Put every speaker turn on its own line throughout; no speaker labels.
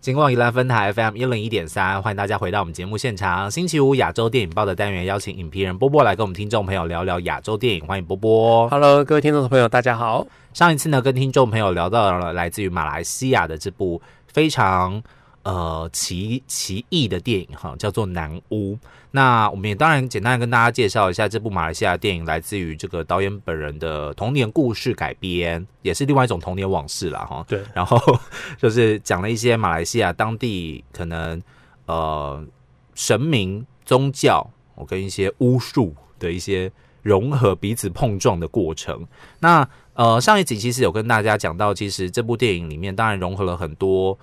金光宜兰分台 FM 一零一点三，欢迎大家回到我们节目现场。星期五亚洲电影报的单元，邀请影评人波波来跟我们听众朋友聊聊亚洲电影。欢迎波波。
Hello，各位听众朋友，大家好。
上一次呢，跟听众朋友聊到了来自于马来西亚的这部非常呃奇奇异的电影哈，叫做《南屋》。那我们也当然简单跟大家介绍一下这部马来西亚电影，来自于这个导演本人的童年故事改编，也是另外一种童年往事啦哈。
对，
然后就是讲了一些马来西亚当地可能呃神明宗教，我跟一些巫术的一些融合、彼此碰撞的过程。那呃上一集其实有跟大家讲到，其实这部电影里面当然融合了很多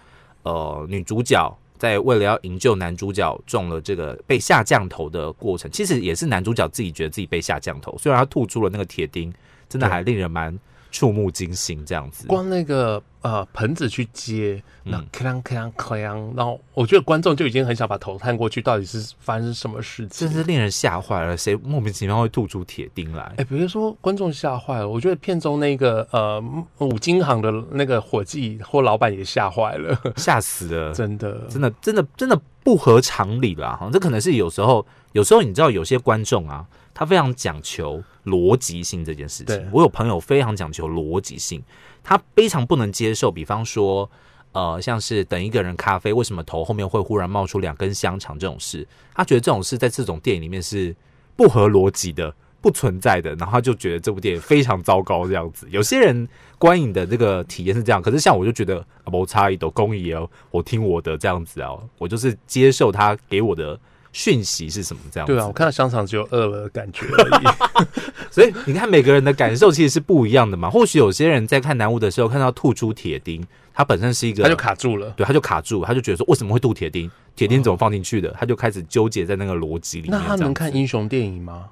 呃女主角。在为了要营救男主角中了这个被下降头的过程，其实也是男主角自己觉得自己被下降头，虽然他吐出了那个铁钉，真的还令人蛮触目惊心这样子。
光那个呃盆子去接，那
嗯
锵锵锵，然后我觉得观众就已经很想把头探过去，到底是发生什么事情
真。是令人吓坏了，谁莫名其妙会吐出铁钉来？
哎，比如说观众吓坏了，我觉得片中那个呃五金行的那个伙计或老板也吓坏了，
吓死了！
真的，
真的真的真的不合常理啦！哈，这可能是有时候，有时候你知道，有些观众啊，他非常讲求逻辑性这件事情。我有朋友非常讲求逻辑性，他非常不能接受，比方说，呃，像是等一个人咖啡，为什么头后面会忽然冒出两根香肠这种事，他觉得这种事在这种电影里面是不合逻辑的。不存在的，然后他就觉得这部电影非常糟糕，这样子。有些人观影的这个体验是这样，可是像我就觉得啊，我差一斗公益哦，我听我的这样子啊，我就是接受他给我的讯息是什么这样子。
对啊，我看到香肠只有饿了的感觉而已。
所以你看每个人的感受其实是不一样的嘛。或许有些人在看南屋的时候看到吐出铁钉，他本身是一个，
他就卡住了。
对，他就卡住，他就觉得说为什么会吐铁钉？铁钉怎么放进去的？他就开始纠结在那个逻辑里面。
那他能看英雄电影吗？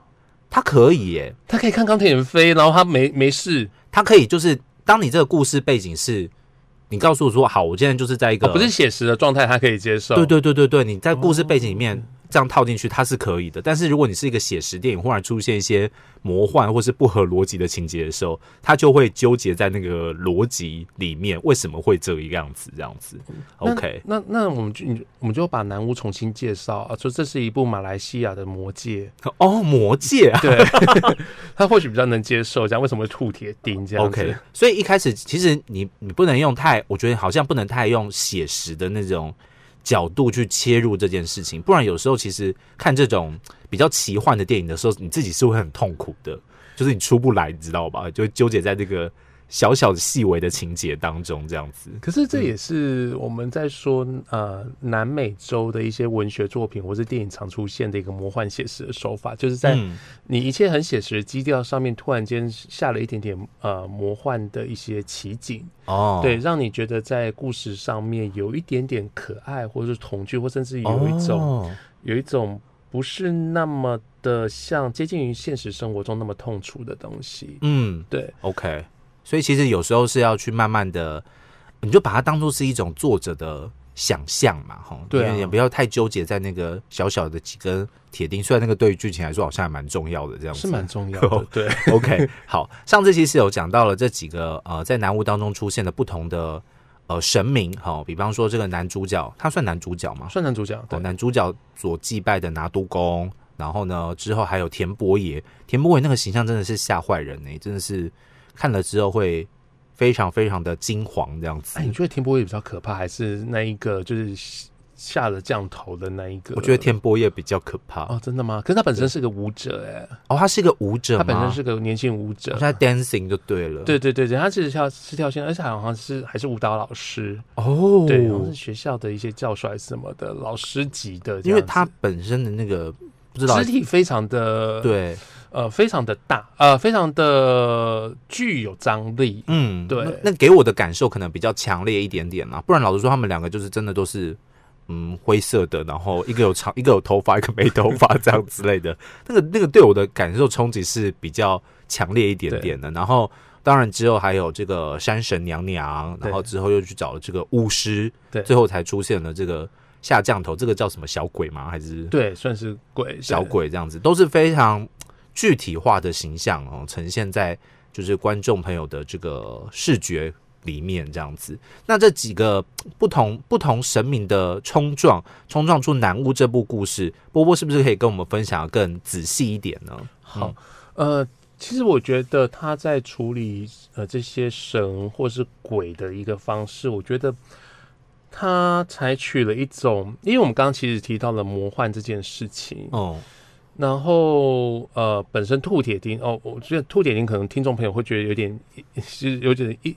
他可以耶，
他可以看钢铁人飞，然后他没没事，
他可以就是当你这个故事背景是，你告诉我说好，我现在就是在一个、
哦不是写实的状态，他可以接受。
对对对对对，你在故事背景里面这样套进去，它是可以的。但是如果你是一个写实电影，忽然出现一些魔幻或是不合逻辑的情节的时候，它就会纠结在那个逻辑里面，为什么会这个样子？这样子，OK，
那那我们就我们就把南屋重新介绍啊，说这是一部马来西亚的魔戒，
哦，魔戒啊
对，他或许比较能接受，这样为什么会吐铁钉这样
，OK。所以一开始其实你你不能用太，我觉得好像不能太用写实的那种。角度去切入这件事情，不然有时候其实看这种比较奇幻的电影的时候，你自己是会很痛苦的，就是你出不来，你知道吧？就纠结在这个小小的细微的情节当中，这样子。
可是这也是我们在说呃南美洲的一些文学作品或是电影常出现的一个魔幻写实的手法，就是在
嗯
你一切很写实的基调上面，突然间下了一点点呃魔幻的一些奇景。
哦，
对，让你觉得在故事上面有一点点可爱，或者是童趣，或甚至有一种、
哦
有一种不是那么的像接近于现实生活中那么痛楚的东西。
嗯
对
，，OK。所以其实有时候是要去慢慢的，你就把它当做是一种作者的想象嘛，哈，
对啊
也不要太纠结在那个小小的几根铁钉，虽然那个对于剧情来说好像还蛮重要的，这样子
是蛮重要的。对，
OK，好，上次其实有讲到了这几个呃，在南屋当中出现的不同的呃神明，哈、比方说这个男主角，他算男主角吗？
算男主角。
哦，
对，
男主角所祭拜的拿督公，然后呢之后还有田伯爷，田伯爷那个形象真的是吓坏人呢、真的是看了之后会非常非常的惊惶这样子。
哎，你觉得田伯爷比较可怕，还是那一个就是下了降头的那一个？
我觉得田伯爷比较可怕哦
哦，真的吗？可是他本身是个舞者，哎，哦
他是一个舞者？
他本身是个年轻舞者
好。像 dancing 就对了。
对对对对，他其实跳是跳线，而且好像是还是舞蹈老师，
哦，
对，好像是学校的一些教授还是什么的老师级的
因为他本身的那个不知道
肢体非常的，
对，
呃，非常的大，呃，非常的具有张力。
嗯，
对
那，那给我的感受可能比较强烈一点点啦。不然老实说，他们两个就是真的都是嗯灰色的，然后一个有长，一个有头发，一个没头发这样之类的。那个那个对我的感受冲击是比较强烈一点点的。然后当然之后还有这个山神娘娘，然后之后又去找了这个巫师，
对
最后才出现了这个下降头，这个叫什么小鬼吗？还是
对，算是鬼
小鬼这样子，都是非常具体化的形象哦，呈现在就是观众朋友的这个视觉里面这样子。那这几个不同不同神明的冲撞，冲撞出南巫这部故事，波波是不是可以跟我们分享更仔细一点呢？
好，呃，其实我觉得他在处理呃这些神或是鬼的一个方式，我觉得他采取了一种，因为我们刚刚其实提到了魔幻这件事情哦。然后，呃，本身兔铁钉哦，我觉得兔铁钉可能听众朋友会觉得有点 是有点一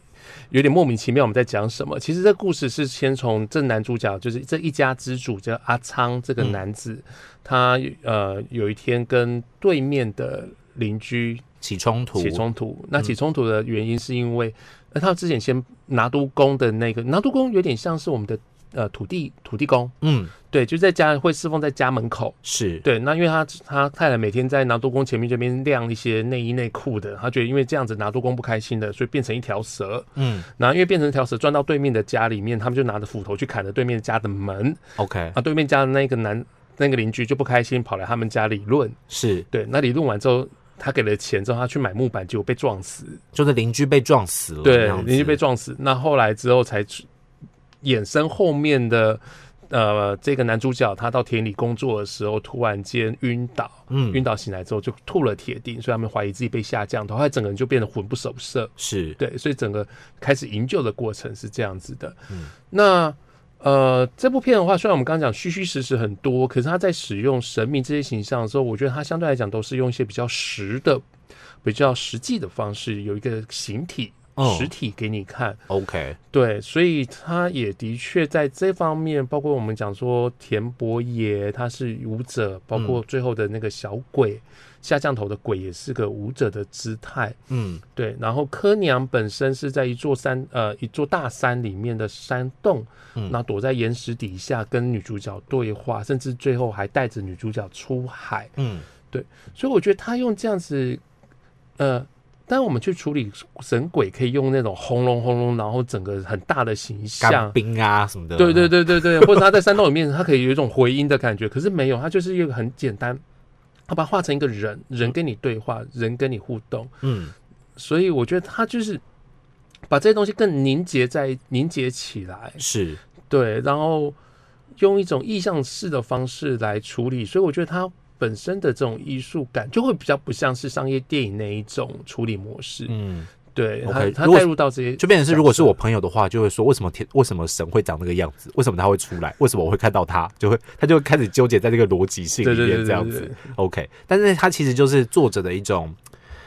有点莫名其妙，我们在讲什么？其实这故事是先从这男主角，就是这一家之主叫阿昌这个男子，他呃有一天跟对面的邻居
起冲突，
起冲突。那起冲突的原因是因为，那他之前先拿督公的那个拿督公有点像是我们的。呃，土地土地公，嗯，对，就在家会侍奉在家门口，
是
对。那因为他他太太每天在拿督公前面这边晾一些内衣内裤的，他觉得因为这样子拿督公不开心的，所以变成一条蛇，嗯。然后因为变成一条蛇钻到对面的家里面，他们就拿着斧头去砍了对面家的门
，OK。
啊，对面家的那个男那个邻居就不开心，跑来他们家理论，
是
对。那理论完之后，他给了钱之后，他去买木板，结果被撞死，
就是邻居被撞死了，
对，邻居被撞死。那后来之后才。衍生后面的，呃，这个男主角他到田里工作的时候，突然间晕倒，嗯，晕倒醒来之后就吐了铁钉，所以他们怀疑自己被下降，后来整个人就变得魂不守舍，
是
对，所以整个开始营救的过程是这样子的。嗯，那呃，这部片的话，虽然我们刚刚讲虚虚实实很多，可是他在使用神明这些形象的时候，我觉得他相对来讲都是用一些比较实的、比较实际的方式，有一个形体。实体给你看
，OK，
对，所以他也的确在这方面，包括我们讲说田伯爷他是舞者，包括最后的那个小鬼下降头的鬼也是个舞者的姿态，嗯，对。然后柯娘本身是在一座山，呃，一座大山里面的山洞，嗯，那躲在岩石底下跟女主角对话，甚至最后还带着女主角出海，嗯，对。所以我觉得他用这样子，呃。但我们去处理神鬼，可以用那种轰隆轰隆，然后整个很大的形象，
冰啊什么的。
对对对对对，或者他在山洞里面，他可以有一种回音的感觉。可是没有，他就是一个很简单，他把它画成一个人，人跟你对话，人跟你互动。嗯，所以我觉得他就是把这些东西更凝结在凝结起来，
是
对，然后用一种意象式的方式来处理。所以我觉得他。本身的这种艺术感就会比较不像是商业电影那一种处理模式。嗯，对他他带入到这些，
就变成是如果是我朋友的话，就会说为什么天为什么神会长那个样子？为什么他会出来？为什么我会看到他？就会他就会开始纠结在这个逻辑性里面这样子。OK，但是他其实就是作者的一种，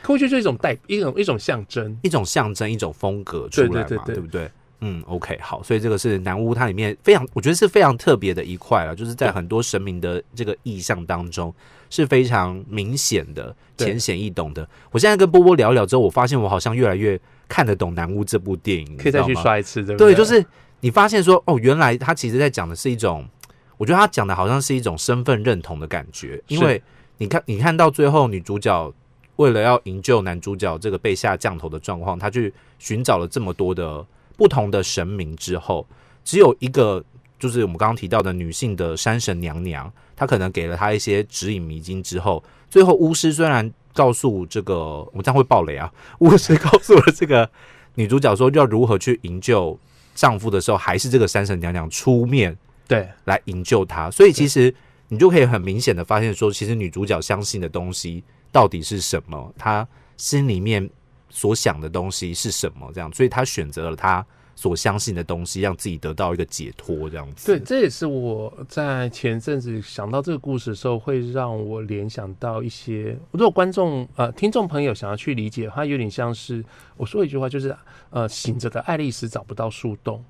会觉就是一种代一种一种象征，
一种象征，一种风格出来嘛，对不对？嗯，OK，好，所以这个是南巫，它里面非常，我觉得是非常特别的一块了，就是在很多神明的这个意象当中是非常明显的、浅显易懂的。我现在跟波波聊聊之后，我发现我好像越来越看得懂南巫这部电影，
可以再去刷一次，对
不对？对，就是你发现说，哦，原来他其实在讲的是一种，我觉得他讲的好像是一种身份认同的感觉，因为你看，你看到最后，女主角为了要营救男主角这个被下降头的状况，他去寻找了这么多的。不同的神明之后，只有一个，就是我们刚刚提到的女性的山神娘娘，她可能给了她一些指引迷津之后，最后巫师虽然告诉这个，我这样会爆雷啊，巫师告诉了这个女主角说要如何去营救丈夫的时候，还是这个山神娘娘出面
对
来营救她，所以其实你就可以很明显的发现说，其实女主角相信的东西到底是什么，她心里面。所想的东西是什么？这样，所以他选择了他所相信的东西，让自己得到一个解脱。这样子，
对，这也是我在前阵子想到这个故事的时候，会让我联想到一些。如果观众呃听众朋友想要去理解，它有点像是我说一句话，就是呃醒着的爱丽丝找不到树洞。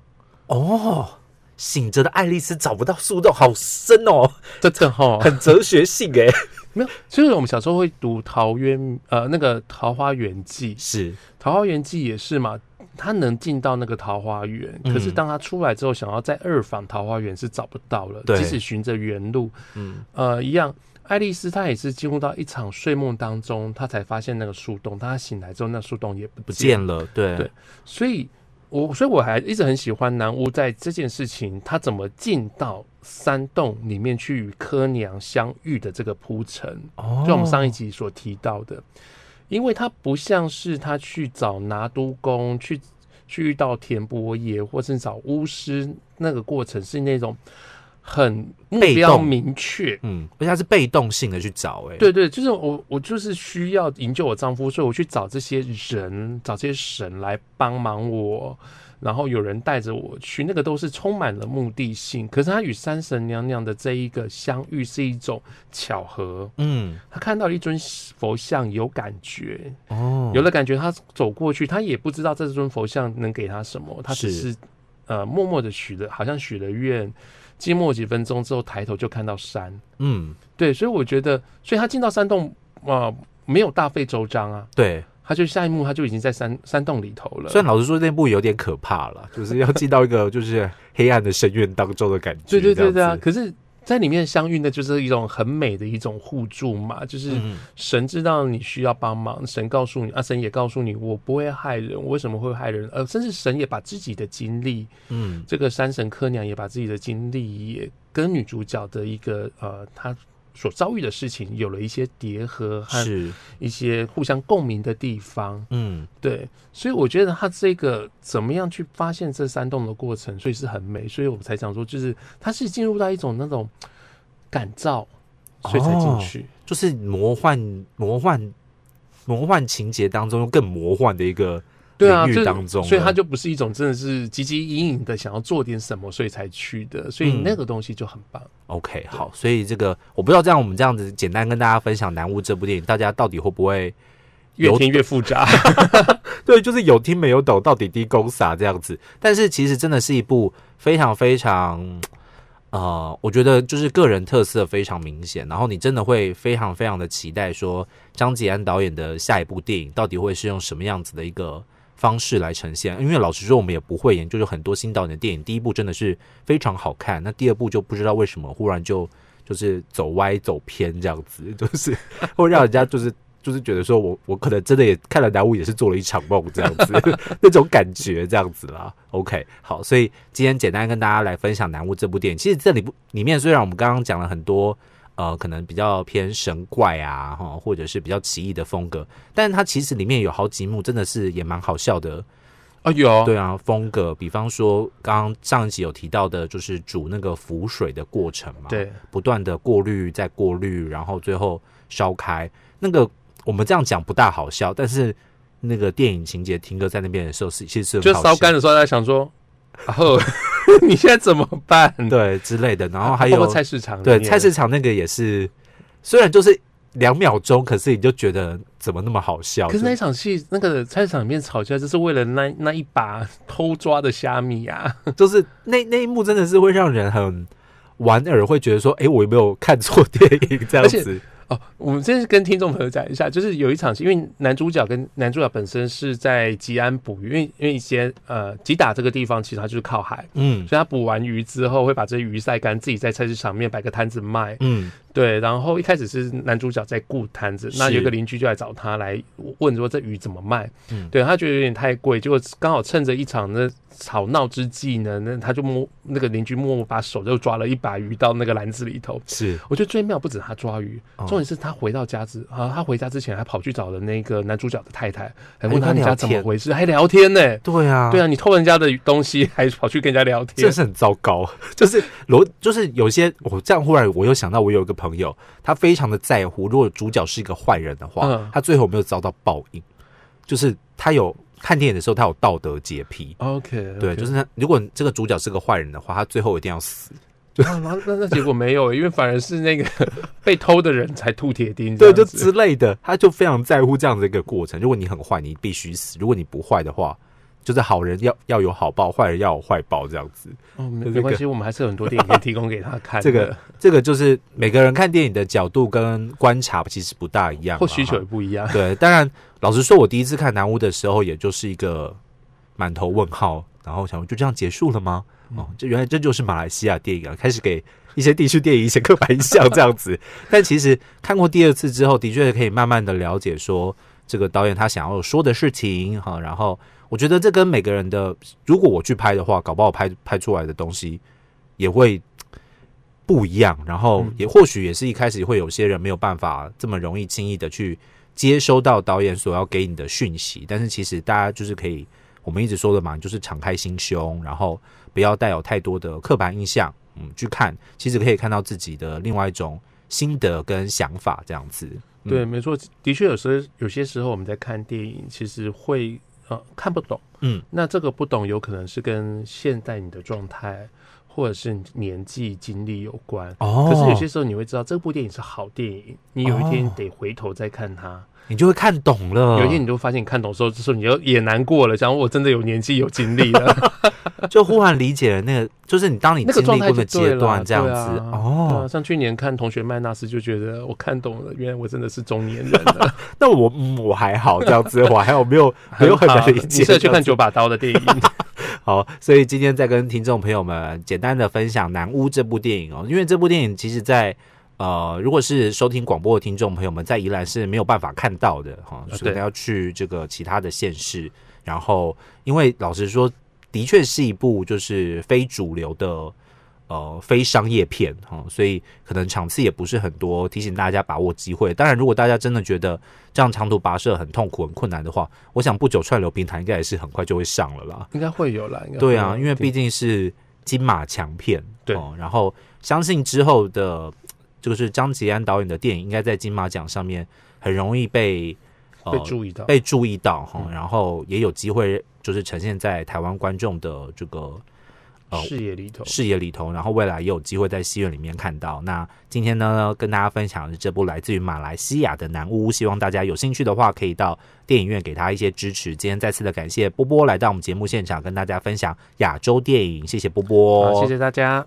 哦，醒着的爱丽丝找不到树洞，好深哦，
真的哈，
很哲学性哎。
没有，就是我们小时候会读《桃渊》呃，那个《桃花源记》
是《
桃花源记》也是嘛，他能进到那个桃花源，可是当他出来之后，想要再二访桃花源是找不到了，即使循着原路，嗯，呃，一样，爱丽丝她也是进入到一场睡梦当中，她才发现那个树洞，当她醒来之后，那树洞也不
见了，对。
对，所以。我所以我还一直很喜欢南屋在这件事情，他怎么进到山洞里面去与柯娘相遇的这个铺陈，就我们上一集所提到的，因为他不像是他去找拿督公去去遇到田伯爷或是找巫师，那个过程是那种很目标明确。
嗯，而且他是被动性的去找、哎，，
对对，就是我，我就是需要营救我丈夫，所以我去找这些人，找这些神来帮忙我，然后有人带着我去，那个都是充满了目的性。可是他与山神娘娘的这一个相遇是一种巧合，
嗯，
他看到了一尊佛像，有感觉，
哦，
有了感觉，他走过去，他也不知道这尊佛像能给他什么，他只
是
是呃默默的许了，好像许了愿，静默几分钟之后，抬头就看到山。
嗯，
对，所以我觉得，所以他进到山洞啊、呃没有大费周章啊，
对。
他就下一幕他就已经在山山洞里头了。
虽然老实说，那部有点可怕了，就是要进到一个 就是黑暗的深渊当中的感觉。
对对对对啊，可是在里面相遇呢就是一种很美的一种互助嘛，就是
嗯，
神知道你需要帮忙，神告诉你啊，神也告诉你我不会害人，我为什么会害人？呃，甚至神也把自己的经历，
嗯，
这个山神柯娘也把自己的经历也跟女主角的一个呃她所遭遇的事情有了一些叠合和
是，
一些互相共鸣的地方。
嗯，
对，所以我觉得他这个怎么样去发现这山洞的过程，所以是很美，所以我才讲说，就是他是进入到一种那种感召，所以才进去。
就是魔幻、魔幻、魔幻情节当中更魔幻的一个
对啊，
当中，
所以他就不是一种真的是汲汲营营的想要做点什么，所以才去的，所以
嗯
那个东西就很棒。
OK 好，所以这个我不知道，这样我们这样子简单跟大家分享《南屋》这部电影，大家到底会不会有
越听越复杂，
对，就是有听没有懂，到底低公傻这样子。但是其实真的是一部非常非常，呃，我觉得就是个人特色非常明显，然后你真的会非常非常的期待说张吉安导演的下一部电影到底会是用什么样子的一个方式来呈现。因为老实说，我们也不会研究，就很多新导演的电影，第一部真的是非常好看，那第二部就不知道为什么忽然就就是走歪走偏这样子，就是会让人家就是。就是觉得说我我可能真的也看了南巫，也是做了一场梦这样子 那种感觉这样子啦。OK，好，所以今天简单跟大家来分享《南巫》这部电影。其实这里不里面虽然我们刚刚讲了很多呃，可能比较偏神怪啊，哈，或者是比较奇异的风格，但是它其实里面有好几幕真的是也蛮好笑的。
啊有，
对啊，风格，比方说刚刚上一集有提到的，就是煮那个浮水的过程嘛，，
对，
不断的过滤再过滤，然后最后烧开。那个我们这样讲不大好笑，但是那个电影情节停格在那边的时候是其实是很
就烧干的时候，在想说，然后 你现在怎么办？
对之类的，然后还有
菜市场
对，菜市场那个也是，虽然就是两秒钟，可是你就觉得怎么那么好笑？
可是那一场戏，那个菜市场里面吵架，就是为了那那一把偷抓的虾米啊！
就是那那一幕真的是会让人很莞尔，会觉得说，哎、我有没有看错电影这样子？
哦，我们这是跟听众朋友讲一下，就是有一场戏，因为男主角跟男主角本身是在吉安捕鱼，因为因为一些呃吉打这个地方其实它就是靠海，
嗯
所以他捕完鱼之后会把这些鱼晒干，自己在菜市场面摆个摊子卖。
嗯，
对，然后一开始是男主角在顾摊子，那有一个邻居就来找他来问说这鱼怎么卖，
嗯
对他觉得有点太贵，结果刚好趁着一场那吵闹之际呢，那他就摸那个邻居默默把手就抓了一把鱼到那个篮子里头。
是
我觉得最妙不止他抓鱼，
哦
重点是他回到家之啊，他回家之前还跑去找了那个男主角的太太，还问他们家怎么回事，还聊天呢。
对啊，
对啊，你偷人家的东西，还跑去跟人家聊天
这，是很糟糕。就是罗，就是有些我这样忽然我又想到，我有一个朋友，他非常的在乎，如果主角是一个坏人的话，
嗯
他最后没有遭到报应？就是他有看电影的时候，他有道德洁癖。
OK，
对，就是他，如果这个主角是个坏人的话，他最后一定要死。
啊，那那那结果没有，因为反而是那个 被偷的人才吐铁钉，
对，就之类的，他就非常在乎这样的一个过程。如果你很坏，你必须死；如果你不坏的话，就是好人要要有好报，坏人要有坏报，这样子。
哦，没关系，我们还是有很多电影可以提供给他看，
这个这个就是每个人看电影的角度跟观察其实不大一样，
或需求也不一样。
对，当然，老实说，我第一次看《南屋》的时候，也就是一个满头问号，然后想就这样结束了吗？哦，这原来这就是马来西亚电影啊！开始给一些地区电影一些刻板印象这样子。但其实看过第二次之后，的确可以慢慢的了解说这个导演他想要说的事情哈。然后我觉得这跟每个人的，如果我去拍的话，搞不好拍拍出来的东西也会不一样。然后
嗯
也或许也是一开始会有些人没有办法这么容易轻易的去接收到导演所要给你的讯息，但是其实大家就是可以我们一直说的嘛，就是敞开心胸，然后不要带有太多的刻板印象，嗯，去看，其实可以看到自己的另外一种心得跟想法，这样子。嗯
对，没错，的确有时候有些时候我们在看电影，其实会呃看不懂。
嗯，
那这个不懂有可能是跟现在你的状态或者是年纪经历有关。
哦
可是有些时候你会知道这部电影是好电影，你有一天
哦
得回头再看它。
你就会看懂了。
有一天你就发现你看懂之后，这时候你就也难过了，想我真的有年纪有经历了，
就忽然理解了那个，就是你当你经历过的阶段，这样子
啊对啊
哦。
像去年看《同学麦纳斯》就觉得我看懂了，原来我真的是中年人了。
那我嗯我还好这样子，我还有没有没有很 难理解。
去看九把刀的电影。
好，所以今天再跟听众朋友们简单的分享《南屋》这部电影哦，因为这部电影其实在呃，如果是收听广播的听众朋友们，在宜兰是没有办法看到的哈，
啊
所以可能要去这个其他的县市。然后，因为老实说，的确是一部就是非主流的呃非商业片哈，所以可能场次也不是很多，提醒大家把握机会。当然，如果大家真的觉得这样长途跋涉很痛苦、很困难的话，我想不久串流平台应该也是很快就会上了啦。
应该会有啦，应该
对啊，因为毕竟是金马强片，
对
哦，然后相信之后的，就是张吉安导演的电影，应该在金马奖上面很容易被呃
被注意到。
被注意到哈，
嗯
然后也有机会就是呈现在台湾观众的这个呃
视野里头，
视野里头，然后未来也有机会在戏院里面看到。那今天呢，跟大家分享的是这部来自于马来西亚的《南屋》，希望大家有兴趣的话，可以到电影院给他一些支持。今天再次的感谢波波来到我们节目现场，跟大家分享亚洲电影，谢谢波波，
谢谢大家。